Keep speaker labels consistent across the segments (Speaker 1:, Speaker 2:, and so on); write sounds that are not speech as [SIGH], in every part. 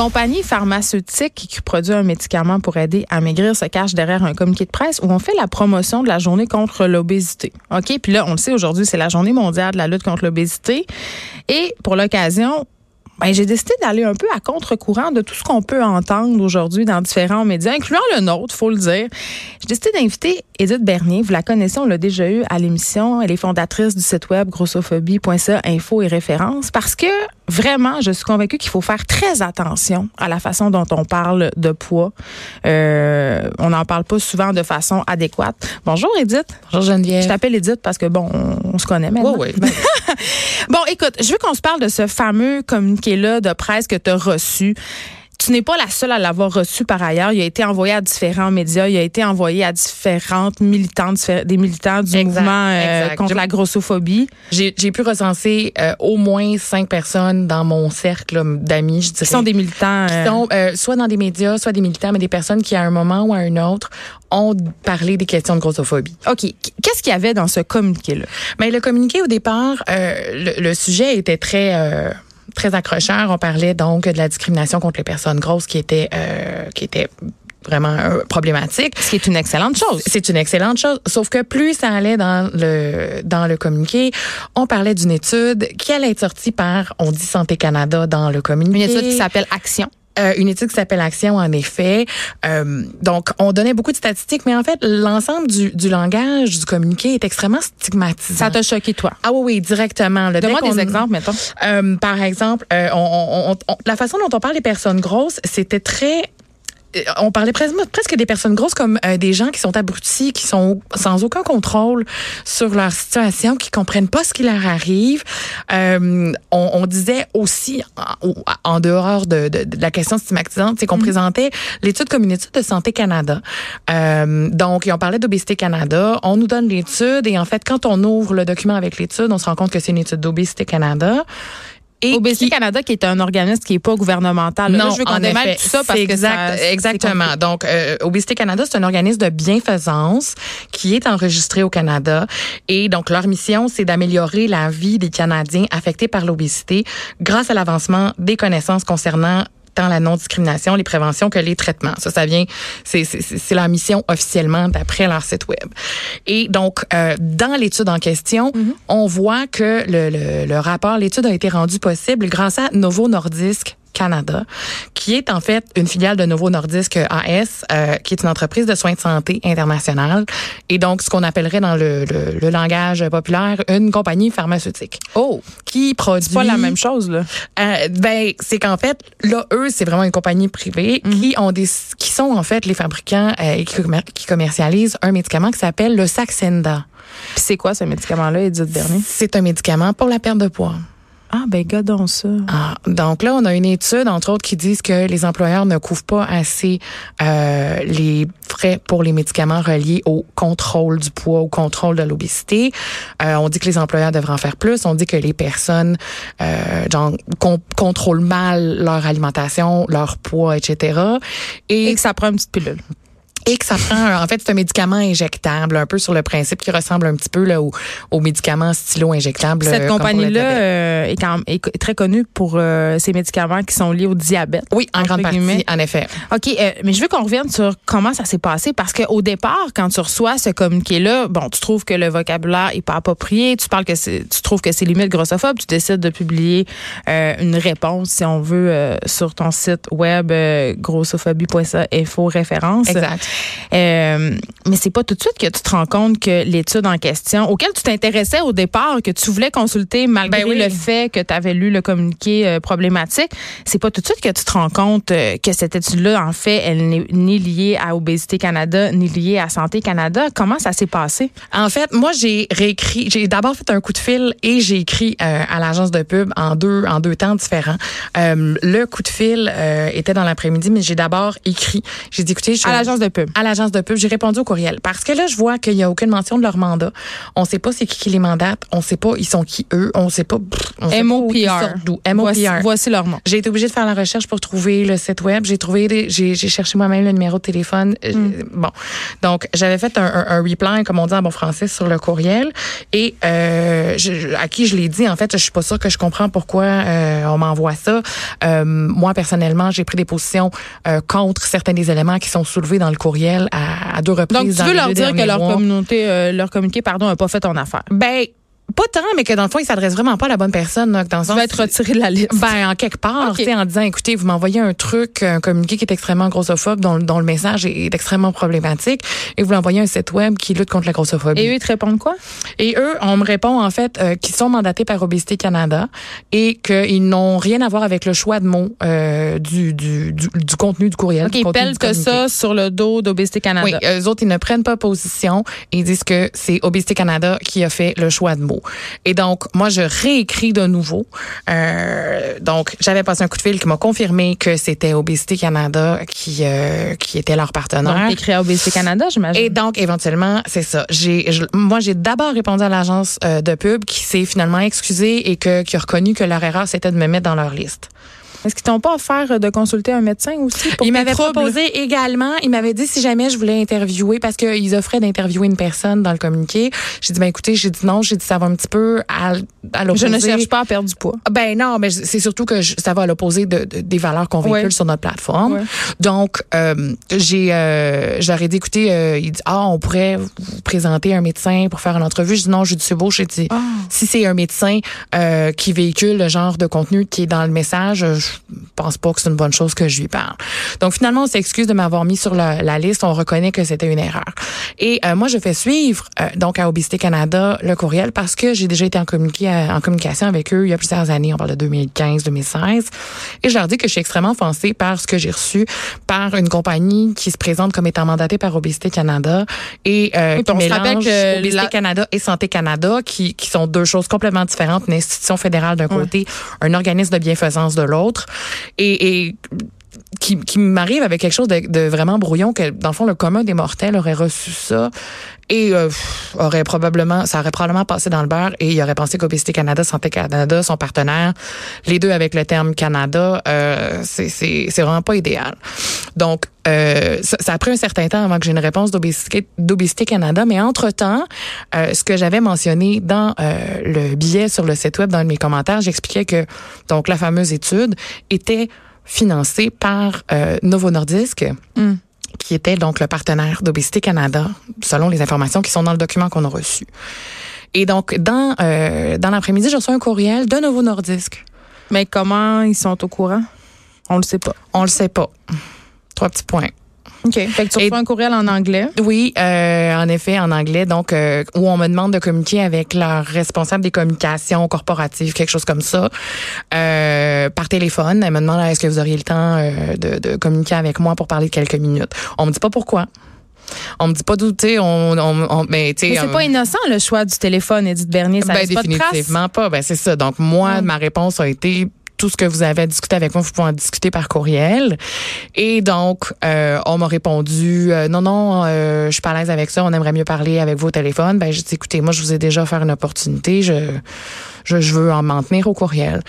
Speaker 1: Compagnie pharmaceutique qui produit un médicament pour aider à maigrir se cache derrière un communiqué de presse où on fait la promotion de la journée contre l'obésité. OK, puis là on le sait aujourd'hui, c'est la journée mondiale de la lutte contre l'obésité et pour l'occasion, ben, j'ai décidé d'aller un peu à contre-courant de tout ce qu'on peut entendre aujourd'hui dans différents médias, incluant le nôtre, faut le dire. J'ai décidé d'inviter Edith Bernier. Vous la connaissez, on l'a déjà eu à l'émission. Elle est fondatrice du site web grossophobie.ca, info et références, parce que vraiment, je suis convaincue qu'il faut faire très attention à la façon dont on parle de poids. Euh, on n'en parle pas souvent de façon adéquate. Bonjour Edith.
Speaker 2: Bonjour Geneviève.
Speaker 1: Je t'appelle Edith parce que bon, on, se connaît maintenant.
Speaker 2: Oui, oui. [LAUGHS]
Speaker 1: bon, écoute, je veux qu'on se parle de ce fameux communiqué-là de presse que tu as reçu tu n'es pas la seule à l'avoir reçu par ailleurs. Il a été envoyé à différents médias. Il a été envoyé à différentes militantes, des militants du mouvement euh, contre la grossophobie.
Speaker 2: J'ai pu recenser euh, au moins cinq personnes dans mon cercle d'amis, je dirais.
Speaker 1: Qui sont des militants.
Speaker 2: Qui sont euh, soit dans des médias, soit des militants, mais des personnes qui, à un moment ou à un autre, ont parlé des questions de grossophobie.
Speaker 1: OK. Qu'est-ce qu'il y avait dans ce communiqué-là?
Speaker 2: Mais ben, le communiqué, au départ, le, le, sujet était très très accrocheur. On parlait donc de la discrimination contre les personnes grosses qui était euh, qui était vraiment euh, problématique.
Speaker 1: Ce qui est une excellente chose.
Speaker 2: C'est une excellente chose. Sauf que plus ça allait dans le dans le communiqué, on parlait d'une étude qui allait être sortie par On dit Santé Canada dans le communiqué.
Speaker 1: Une étude qui s'appelle Action.
Speaker 2: Euh, une étude qui s'appelle Action, en effet. Euh, donc, on donnait beaucoup de statistiques, mais en fait, l'ensemble du, du langage du communiqué est extrêmement stigmatisant.
Speaker 1: Ça t'a choqué, toi?
Speaker 2: Ah oui, oui, directement.
Speaker 1: Donne-moi des exemples, mettons.
Speaker 2: Euh, par exemple, euh, on, on, la façon dont on parle des personnes grosses, c'était très on parlait presque, presque des personnes grosses comme euh, des gens qui sont abrutis, qui sont sans aucun contrôle sur leur situation, qui comprennent pas ce qui leur arrive. Euh, on, on, disait aussi, en, en dehors de, de, de, la question stigmatisante, c'est qu'on mm. présentait l'étude comme une étude de Santé Canada. Euh, donc, on parlait d'Obésité Canada. On nous donne l'étude et en fait, quand on ouvre le document avec l'étude, on se rend compte que c'est une étude d'Obésité Canada.
Speaker 1: Et Obésité Canada, qui est un organisme qui est pas gouvernemental.
Speaker 2: Non,
Speaker 1: Là, je veux qu'on démêle tout ça parce
Speaker 2: exact,
Speaker 1: que
Speaker 2: exactement. Donc, euh, Obésité Canada, c'est un organisme de bienfaisance qui est enregistré au Canada. Et donc, leur mission, c'est d'améliorer la vie des Canadiens affectés par l'obésité grâce à l'avancement des connaissances concernant tant la non-discrimination, les préventions que les traitements. Ça, ça vient, c'est la mission officiellement d'après leur site web. Et donc, euh, dans l'étude en question, mm-hmm. on voit que le, le, le rapport, l'étude a été rendue possible grâce à Novo Nordisk Canada, qui est en fait une filiale de Novo Nordisk AS, euh, qui est une entreprise de soins de santé internationale, et donc ce qu'on appellerait dans le, le, le, langage populaire une compagnie pharmaceutique.
Speaker 1: Oh,
Speaker 2: qui produit.
Speaker 1: C'est pas la même chose là.
Speaker 2: Euh, ben c'est qu'en fait là eux c'est vraiment une compagnie privée mm -hmm. qui ont des qui sont en fait les fabricants euh, qui, commercialisent un médicament qui s'appelle le Saxenda.
Speaker 1: Puis c'est quoi ce médicament-là, Edith Bernier?
Speaker 2: C'est un médicament pour la perte de poids.
Speaker 1: Ah, ben, gardons ça.
Speaker 2: Ah, donc là, on a une étude, entre autres, qui disent que les employeurs ne couvrent pas assez euh, les frais pour les médicaments reliés au contrôle du poids, au contrôle de l'obésité. Euh, on dit que les employeurs devraient en faire plus. On dit que les personnes, euh, genre, contrôlent mal leur alimentation, leur poids, etc.
Speaker 1: Et, Et que ça prend une petite pilule
Speaker 2: et que ça prend en fait c'est un médicament injectable un peu sur le principe qui ressemble un petit peu là au, au médicament stylo injectable
Speaker 1: cette compagnie là euh, est, quand même, est très connue pour euh, ces médicaments qui sont liés au diabète
Speaker 2: oui en grande partie en effet.
Speaker 1: Ok euh, mais je veux qu'on revienne sur comment ça s'est passé parce que au départ quand tu reçois ce communiqué là bon tu trouves que le vocabulaire est pas approprié tu parles que c'est tu trouves que c'est limite grossophobe tu décides de publier une réponse si on veut sur ton site web grossophobie.ca info référence.
Speaker 2: Exact
Speaker 1: Euh, mais c'est pas tout de suite que tu te rends compte que l'étude en question, auquel tu t'intéressais au départ, que tu voulais consulter malgré
Speaker 2: Ben oui.
Speaker 1: le fait que tu avais lu le communiqué euh, problématique, c'est pas tout de suite que tu te rends compte euh, que cette étude-là, en fait, elle n'est ni liée à Obésité Canada, ni liée à Santé Canada. Comment ça s'est passé?
Speaker 2: En fait, moi, j'ai réécrit, j'ai d'abord fait un coup de fil et j'ai écrit euh, à l'agence de pub en deux, en deux temps différents. Le coup de fil était dans l'après-midi, mais j'ai d'abord écrit. J'ai dit, écoutez, je
Speaker 1: À l'agence de pub.
Speaker 2: À l'agence de pub, j'ai répondu au courriel parce que là je vois qu'il y a aucune mention de leur mandat. On sait pas c'est qui qui les mandate, on sait pas ils sont qui eux, on sait pas pff, on sait pas ils
Speaker 1: MOPR.
Speaker 2: d'où.
Speaker 1: Voici, voici leur nom.
Speaker 2: J'ai été obligée de faire la recherche pour trouver le site web. J'ai trouvé, j'ai cherché moi-même le numéro de téléphone. Euh, Bon, donc j'avais fait un, un, un reply, comme on dit en bon français, sur le courriel et euh, je- à qui je l'ai dit. En fait, je suis pas sûre que je comprends pourquoi euh, on m'envoie ça. Euh, moi personnellement, j'ai pris des positions euh, contre certains des éléments qui sont soulevés dans le courriel à, à deux reprises.
Speaker 1: Donc, tu
Speaker 2: dans
Speaker 1: veux
Speaker 2: les
Speaker 1: leur
Speaker 2: deux
Speaker 1: dire que leur
Speaker 2: mois.
Speaker 1: communauté, euh, leur communiqué, pardon, n'a pas fait ton affaire?
Speaker 2: Ben, pas tant, mais que dans le fond, il s'adresse vraiment pas à la bonne personne. là, dans le sens,
Speaker 1: être retiré de la liste.
Speaker 2: Ben, en quelque part,
Speaker 1: Ok.
Speaker 2: tu sais, en disant, écoutez, vous m'envoyez un truc, un communiqué qui est extrêmement grossophobe, dont, dont le message est, est extrêmement problématique, et vous l'envoyez un site web qui lutte contre la grossophobie.
Speaker 1: Et eux, ils te répondent quoi?
Speaker 2: Et eux, on me répond en fait euh, qu'ils sont mandatés par Obésité Canada et qu'ils n'ont rien à voir avec le choix de mots euh, du, du, du, du contenu du courriel.
Speaker 1: OK, ils pèlent que ça sur le dos d'Obésité Canada.
Speaker 2: Oui, eux autres, ils ne prennent pas position et ils disent que c'est Obésité Canada qui a fait le choix de mots. Et donc, moi, je réécris de nouveau. Euh, donc, j'avais passé un coup de fil qui m'a confirmé que c'était Obésité Canada qui, euh, qui était leur partenaire.
Speaker 1: Donc, écrit à Obésité Canada, j'imagine.
Speaker 2: Et donc, éventuellement, c'est ça. J'ai, je- moi, j'ai d'abord répondu à l'agence euh, de pub qui s'est finalement excusée et que, qui a reconnu que leur erreur, c'était de me mettre dans leur liste.
Speaker 1: Est-ce qu'ils t'ont pas offert de consulter un médecin aussi pour
Speaker 2: Il
Speaker 1: tes
Speaker 2: m'avait
Speaker 1: troubles?
Speaker 2: proposé également, il m'avait dit si jamais je voulais interviewer, parce qu'ils offraient d'interviewer une personne dans le communiqué. J'ai dit, ben écoutez, j'ai dit non, j'ai dit ça va un petit peu à, à
Speaker 1: Je
Speaker 2: l'opposé.
Speaker 1: ne cherche pas à perdre du poids.
Speaker 2: Ben non, mais c'est surtout que je- ça va à l'opposé de, de- des valeurs qu'on véhicule
Speaker 1: Ouais.
Speaker 2: sur notre plateforme.
Speaker 1: Ouais.
Speaker 2: Donc, euh, j'ai, euh, j'aurais dit, écoutez, euh, il dit, ah, on pourrait vous présenter un médecin pour faire une entrevue. Je dis non, je dis c'est beau. J'ai dit,
Speaker 1: Ah.
Speaker 2: si c'est un médecin euh, qui véhicule le genre de contenu qui est dans le message, je pense pas que c'est une bonne chose que je lui parle. Donc finalement, on s'excuse de m'avoir mis sur la, la liste. On reconnaît que c'était une erreur. Et euh, moi, je fais suivre euh, donc à Obésité Canada le courriel parce que j'ai déjà été en, communiqué, en communication avec eux il y a plusieurs années. On parle de 2015-2016. Et je leur dis que je suis extrêmement offensée par ce que j'ai reçu par une compagnie qui se présente comme étant mandatée par Obésité Canada et euh,
Speaker 1: Oui,
Speaker 2: qui
Speaker 1: on
Speaker 2: mélange
Speaker 1: que
Speaker 2: Obésité
Speaker 1: la-
Speaker 2: Canada et Santé Canada, qui, qui sont deux choses complètement différentes, une institution fédérale d'un côté, un organisme de bienfaisance de l'autre, et, et qui, qui m'arrive avec quelque chose de, de vraiment brouillon, que dans le fond, le commun des mortels aurait reçu ça et euh, aurait probablement, ça aurait probablement passé dans le beurre et il aurait pensé qu'Obésité Canada, Santé Canada, son partenaire, les deux avec le terme Canada, euh, c'est- c'est vraiment pas idéal. Donc, euh, ça, ça a pris un certain temps avant que j'ai une réponse d'Obésité Canada, mais entre-temps, euh, ce que j'avais mentionné dans euh, le billet sur le site web, dans mes commentaires, j'expliquais que donc la fameuse étude était financée par Novo Nordisk.
Speaker 1: Mm.
Speaker 2: qui était donc le partenaire d'Obésité Canada, selon les informations qui sont dans le document qu'on a reçu. Et donc, dans, euh, dans l'après-midi, j'ai reçu un courriel de Novo Nordisk.
Speaker 1: Mais comment ils sont au courant? On le sait pas.
Speaker 2: On le sait pas. Trois petits points.
Speaker 1: OK. Fait que tu
Speaker 2: Et-
Speaker 1: reçois un courriel en anglais.
Speaker 2: Oui, euh, en effet, en anglais, donc euh, où on me demande de communiquer avec leur responsable des communications corporatives, quelque chose comme ça, euh, par téléphone. Elle me demande est-ce que vous auriez le temps de, de communiquer avec moi pour parler de quelques minutes? On me dit pas pourquoi. On me dit pas d'où, tu on, on, on- mais tu sais,
Speaker 1: Mais c'est pas innocent le choix du téléphone, Edith Bernier. Ça
Speaker 2: ben,
Speaker 1: laisse pas de
Speaker 2: définitivement pas. Ben, c'est ça. Donc, moi,
Speaker 1: Ouais.
Speaker 2: ma réponse a été tout ce que vous avez à discuter avec moi, vous pouvez en discuter par courriel. Et donc, euh, on m'a répondu, euh, non, non, euh, je suis pas à l'aise avec ça, on aimerait mieux parler avec vous au téléphone. Ben, j'ai dit, écoutez, moi, je vous ai déjà offert une opportunité, je, je, je veux en m'en tenir au courriel.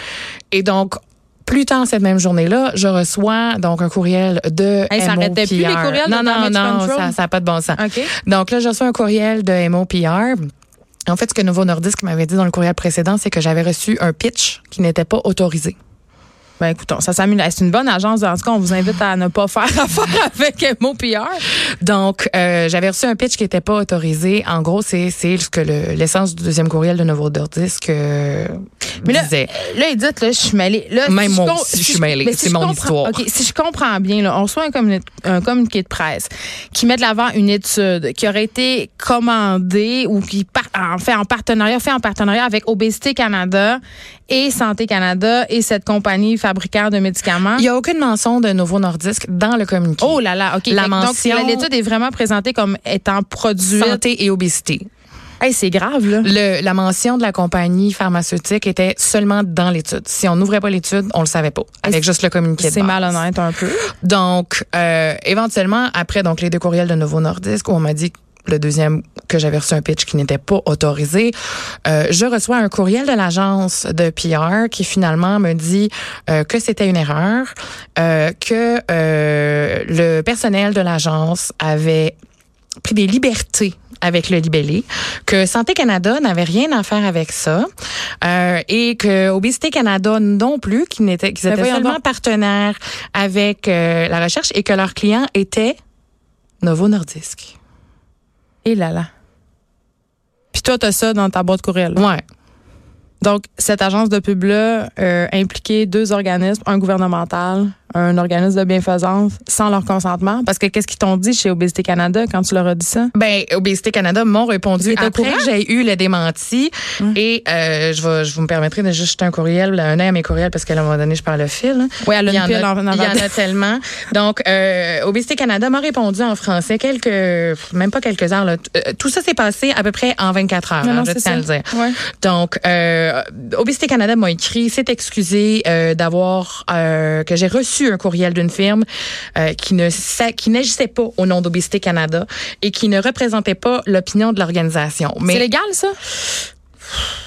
Speaker 2: Et donc, plus tard cette même journée-là, je reçois donc un courriel de
Speaker 1: Hey, ça arrêtait plus, les
Speaker 2: MOPR.
Speaker 1: courriels de
Speaker 2: Non, non,
Speaker 1: Damage
Speaker 2: non,
Speaker 1: Control?
Speaker 2: ça n'a pas de bon sens.
Speaker 1: OK.
Speaker 2: Donc là, je reçois un courriel de MOPR. En fait, ce que Novo Nordisk m'avait dit dans le courriel précédent, c'est que j'avais reçu un pitch qui n'était pas autorisé.
Speaker 1: Ben écoutons, ça s'améliore. C'est une bonne agence. En tout cas, on vous invite à ne pas faire [LAUGHS] affaire avec MOPR.
Speaker 2: Donc, euh, j'avais reçu un pitch qui n'était pas autorisé. En gros, c'est ce que le- l'essence du deuxième courriel de Nouveau Nordisk
Speaker 1: Mais là,
Speaker 2: disait.
Speaker 1: là, là, je suis mêlée. Là,
Speaker 2: Même
Speaker 1: si
Speaker 2: moi aussi, je suis mêlée. C'est mon
Speaker 1: comprends-
Speaker 2: histoire.
Speaker 1: OK, si je comprends bien, là, on reçoit un, communi- un communiqué de presse qui met de l'avant une étude qui aurait été commandée ou qui par- en fait en partenariat, fait en partenariat avec Obésité Canada et Santé Canada et cette compagnie fabricante de médicaments?
Speaker 2: Il n'y a aucune mention de Nouveau Nordisk dans le communiqué.
Speaker 1: Oh là là, OK.
Speaker 2: La
Speaker 1: Fait que Donc,
Speaker 2: mention-
Speaker 1: l'étude est vraiment présentée comme étant produite.
Speaker 2: Santé et obésité.
Speaker 1: Hey, c'est grave, là.
Speaker 2: Le, la mention de la compagnie pharmaceutique était seulement dans l'étude. Si on n'ouvrait pas l'étude, on le savait pas. Avec juste le communiqué
Speaker 1: C'est malhonnête un peu?
Speaker 2: Donc, euh, éventuellement, après donc les deux courriels de Nouveau Nordisk, où on m'a dit le deuxième que j'avais reçu un pitch qui n'était pas autorisé, euh, je reçois un courriel de l'agence de PR qui finalement me dit euh, que c'était une erreur, euh, que le personnel de l'agence avait pris des libertés avec le libellé, que Santé Canada n'avait rien à faire avec ça, euh, et que Obésité Canada non plus, qui n'était, qu'ils
Speaker 1: Ben
Speaker 2: étaient seulement partenaires avec euh, la recherche et que leur client était Novo Nordisk.
Speaker 1: Et là là. Puis toi, t'as ça dans ta boîte courriel. là.
Speaker 2: Ouais.
Speaker 1: Donc, cette agence de pub-là euh, impliquait deux organismes, un gouvernemental, un organisme de bienfaisance, sans leur consentement? Parce que qu'est-ce qu'ils t'ont dit chez Obésité Canada quand tu leur as dit ça?
Speaker 2: Ben, Obésité Canada m'ont répondu après j'ai eu le démenti. Et euh, je, vais, je vous me permettrai de juste jeter un courriel, un œil à mes courriels, parce qu'à un moment donné, je parle le fil. hein.
Speaker 1: Oui, elle a
Speaker 2: Il y en
Speaker 1: pile en, en
Speaker 2: a, il y en a tellement. Donc, euh, Obésité Canada m'a répondu en français quelques, même pas quelques heures. Là. Euh, Tout ça s'est passé à peu près en 24 heures.
Speaker 1: Non,
Speaker 2: hein, je tiens à le dire.
Speaker 1: Ouais.
Speaker 2: Donc, euh, Obésité Canada m'a écrit, s'est excusé euh, d'avoir euh, que j'ai reçu un courriel d'une firme euh, qui ne qui n'agissait pas au nom d'Obésité Canada et qui ne représentait pas l'opinion de l'organisation.
Speaker 1: C'est
Speaker 2: Mais
Speaker 1: légal, ça?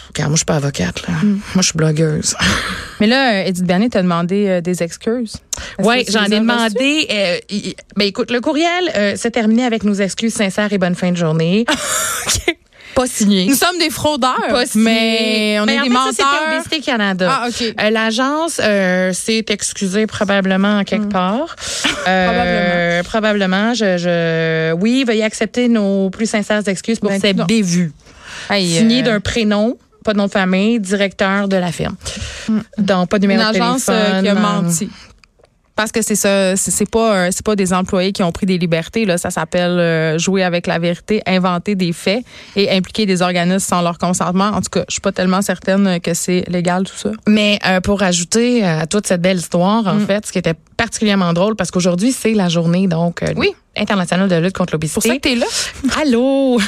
Speaker 2: Regarde, moi je suis pas avocate là.
Speaker 1: Hmm.
Speaker 2: Moi je suis blogueuse. [LAUGHS]
Speaker 1: Mais là, euh, Edith Bernier t'a demandé euh, des excuses.
Speaker 2: Oui, j'en ai demandé. Euh, ben écoute, le courriel s'est terminé avec nos excuses sincères et bonne fin de journée. [LAUGHS] Pas signé.
Speaker 1: Nous sommes des fraudeurs,
Speaker 2: Pas
Speaker 1: mais on
Speaker 2: Ben,
Speaker 1: est
Speaker 2: en
Speaker 1: des
Speaker 2: fait,
Speaker 1: menteurs.
Speaker 2: c'était Obésité Canada.
Speaker 1: Ah.
Speaker 2: Euh, L'agence euh, s'est excusée probablement en quelque part. [LAUGHS] Euh, probablement. Je, je, oui, veuillez accepter nos plus sincères excuses pour
Speaker 1: Ben,
Speaker 2: cette
Speaker 1: non.
Speaker 2: bévue.
Speaker 1: Hey,
Speaker 2: Signé d'un prénom, pas de nom de famille, directeur de la firme. Donc, pas de
Speaker 1: une
Speaker 2: numéro de
Speaker 1: agence
Speaker 2: téléphone.
Speaker 1: euh, qui a menti. Parce que c'est ça, c'est pas euh, c'est pas des employés qui ont pris des libertés là, ça s'appelle euh, jouer avec la vérité, inventer des faits et impliquer des organismes sans leur consentement. En tout cas, je suis pas tellement certaine que c'est légal tout ça.
Speaker 2: Mais euh, pour ajouter à toute cette belle histoire, en fait, ce qui était particulièrement drôle, parce qu'aujourd'hui, c'est la journée donc euh,
Speaker 1: Oui.
Speaker 2: Internationale de lutte contre
Speaker 1: C'est pour ça
Speaker 2: l'obésité.
Speaker 1: que t'es là. [LAUGHS]
Speaker 2: Allô!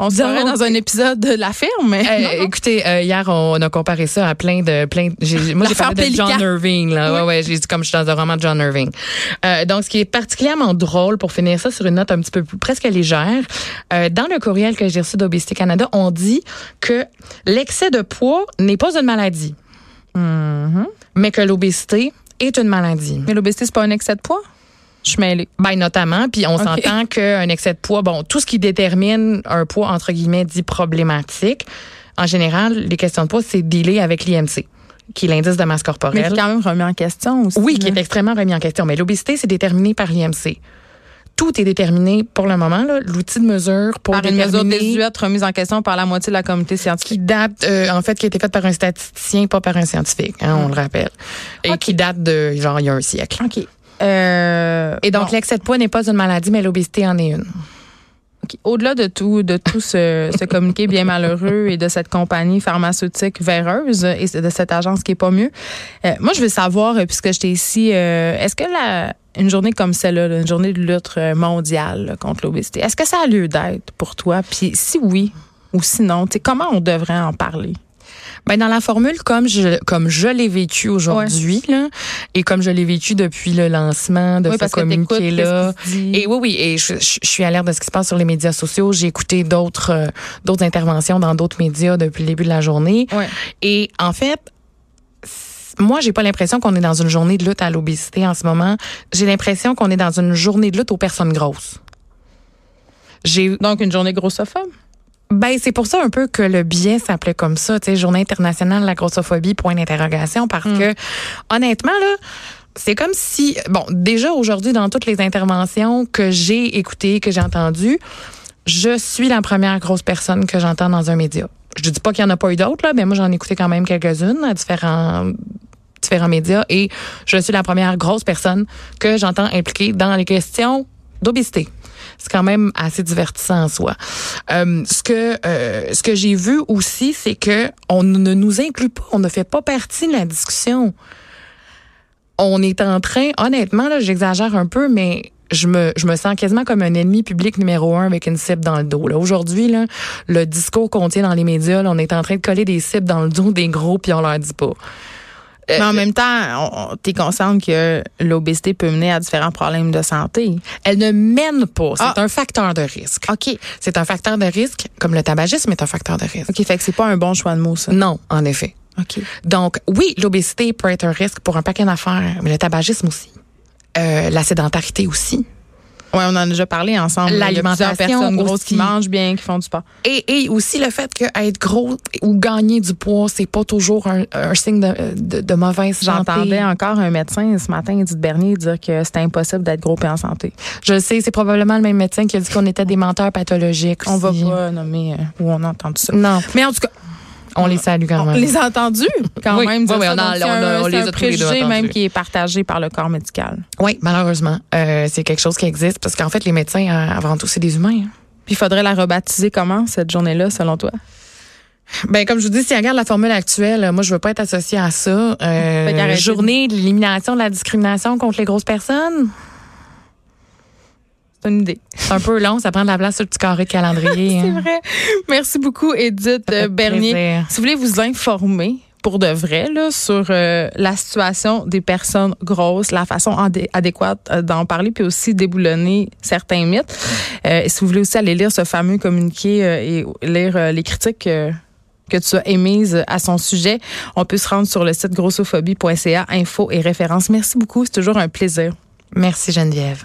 Speaker 1: On se verrait dans un épisode de la ferme.
Speaker 2: Euh,
Speaker 1: non, non.
Speaker 2: écoutez, euh, hier, on a comparé ça à plein de. Plein, j'ai- moi, j'ai parlé de John. Irving. Là.
Speaker 1: Oui.
Speaker 2: Ouais, ouais, j'ai dit comme je suis dans un roman de John Irving. Euh, donc, ce qui est particulièrement drôle, pour finir ça sur une note un petit peu plus, presque légère, dans le courriel que j'ai reçu d'Obésité Canada, on dit que l'excès de poids n'est pas une maladie,
Speaker 1: Mhm.
Speaker 2: mais que l'obésité est une maladie.
Speaker 1: Mais l'obésité c'est pas un excès de poids? Je suis mêlée.
Speaker 2: Ben, notamment, puis on
Speaker 1: Ok.
Speaker 2: s'entend [LAUGHS] qu'un excès de poids, bon, tout ce qui détermine un poids, entre guillemets, dit problématique, en général, les questions de poids, c'est dealé avec l'IMC, qui est l'indice de masse
Speaker 1: Mais
Speaker 2: corporelle.
Speaker 1: qui est quand même remis en question aussi.
Speaker 2: Oui, qui est extrêmement remis en question. Mais l'obésité, c'est déterminé par l'IMC. Tout est déterminé pour le moment, l'outil de mesure pour
Speaker 1: par une mesure désuète remise en question par la moitié de la communauté
Speaker 2: qui
Speaker 1: scientifique.
Speaker 2: date, euh, en fait, qui a été faite par un statisticien, pas par un scientifique, hein, on le rappelle. Et qui date de, genre, il y a un siècle.
Speaker 1: OK. Euh,
Speaker 2: Et donc,
Speaker 1: bon.
Speaker 2: l'excès de poids n'est pas une maladie, mais l'obésité en est une.
Speaker 1: OK. Au-delà de tout, de tout ce, ce communiqué bien malheureux et de cette compagnie pharmaceutique véreuse et de cette agence qui est pas mieux, euh, moi, je veux savoir, euh, puisque j'étais ici, euh, est-ce que la, une journée comme celle-là, là, une journée de lutte mondiale là, contre l'obésité, est-ce que ça a lieu d'être pour toi? Puis si oui ou sinon, comment on devrait en parler?
Speaker 2: Ben dans la formule comme je comme je l'ai vécu aujourd'hui là, et comme je l'ai vécu depuis le lancement de
Speaker 1: oui,
Speaker 2: ce communiqué là. Et oui oui et je, je- je suis à l'air de ce qui se passe sur les médias sociaux. J'ai écouté d'autres euh, d'autres interventions dans d'autres médias depuis le début de la journée.
Speaker 1: Ouais.
Speaker 2: Et en fait moi, j'ai pas l'impression qu'on est dans une journée de lutte à l'obésité en ce moment. J'ai l'impression qu'on est dans une journée de lutte aux personnes grosses. J'ai
Speaker 1: Donc, une journée grossophobe?
Speaker 2: Ben, c'est pour ça un peu que le biais s'appelait comme ça, tu sais, Journée internationale de la grossophobie, point d'interrogation, parce
Speaker 1: Mm.
Speaker 2: que, honnêtement, là, c'est comme si, bon, déjà aujourd'hui, dans toutes les interventions que j'ai écoutées, que j'ai entendues, je suis la première grosse personne que j'entends dans un média. Je dis pas qu'il y en a pas eu d'autres, là, mais moi, j'en ai écouté quand même quelques-unes à différents différents médias et je suis la première grosse personne que j'entends impliquée dans les questions d'obésité. C'est quand même assez divertissant en soi. Euh, ce que euh, ce que j'ai vu aussi, c'est que on ne nous inclut pas, on ne fait pas partie de la discussion. On est en train, honnêtement, là, j'exagère un peu, mais je me, je me sens quasiment comme un ennemi public numéro un avec une cible dans le dos. Là. Aujourd'hui, là, le discours qu'on tient dans les médias, là, on est en train de coller des cibles dans le dos des gros puis on leur dit pas.
Speaker 1: Mais en même temps, tu es consciente que l'obésité peut mener à différents problèmes de santé.
Speaker 2: Elle ne mène pas. C'est
Speaker 1: Ah.
Speaker 2: un facteur de risque.
Speaker 1: OK.
Speaker 2: C'est un facteur de risque, comme le tabagisme est un facteur de risque.
Speaker 1: OK, fait que c'est pas un bon choix de mots, ça.
Speaker 2: Non, en effet.
Speaker 1: OK.
Speaker 2: Donc, oui, l'obésité peut être un risque pour un paquet d'affaires, mais le tabagisme aussi. Euh, la sédentarité aussi.
Speaker 1: Oui, on en a déjà parlé ensemble. Il y a plusieurs
Speaker 2: L'alimentation
Speaker 1: personnes grosses
Speaker 2: aussi.
Speaker 1: qui mangent bien, qui font du sport.
Speaker 2: Et, et aussi le fait que être gros ou gagner du poids, c'est pas toujours un, un signe de, de, de mauvaise santé.
Speaker 1: J'entendais encore un médecin ce matin, Edith Bernier, dire que c'était impossible d'être gros et en santé.
Speaker 2: Je le sais, c'est probablement le même médecin qui a dit qu'on était des menteurs pathologiques.
Speaker 1: On va pas nommer euh, où on a entendu ça.
Speaker 2: Non,
Speaker 1: Mais en tout cas,
Speaker 2: on les salue quand
Speaker 1: on
Speaker 2: même.
Speaker 1: les a entendus? Quand
Speaker 2: Oui,
Speaker 1: même.
Speaker 2: oui,
Speaker 1: dire
Speaker 2: oui,
Speaker 1: ça.
Speaker 2: on a-
Speaker 1: Donc,
Speaker 2: on a-
Speaker 1: un-
Speaker 2: on
Speaker 1: c'est
Speaker 2: les
Speaker 1: un
Speaker 2: a tous les deux
Speaker 1: préjugé même qui est partagé par le corps médical.
Speaker 2: Oui, malheureusement, euh, c'est quelque chose qui existe parce qu'en fait, les médecins, euh, avant tout, c'est des humains. hein.
Speaker 1: Puis il faudrait la rebaptiser comment, cette journée-là, selon toi?
Speaker 2: Ben comme je vous dis, si on regarde la formule actuelle, moi je veux pas être associée à ça. Euh, journée de l'élimination de la discrimination contre les grosses personnes,
Speaker 1: C'est une idée.
Speaker 2: c'est un peu long, ça prend de la place sur le petit carré de calendrier. [LAUGHS]
Speaker 1: C'est
Speaker 2: hein.
Speaker 1: vrai. Merci beaucoup, Edith euh, Bernier.
Speaker 2: plaisir.
Speaker 1: Si vous voulez vous informer pour de vrai là, sur euh, la situation des personnes grosses, la façon adé- adéquate euh, d'en parler, puis aussi déboulonner certains mythes. Euh, et si vous voulez aussi aller lire ce fameux communiqué euh, et lire les critiques que tu as émises à son sujet, on peut se rendre sur le site grossophobie.ca, info et références. Merci beaucoup, c'est toujours un plaisir.
Speaker 2: Merci Geneviève.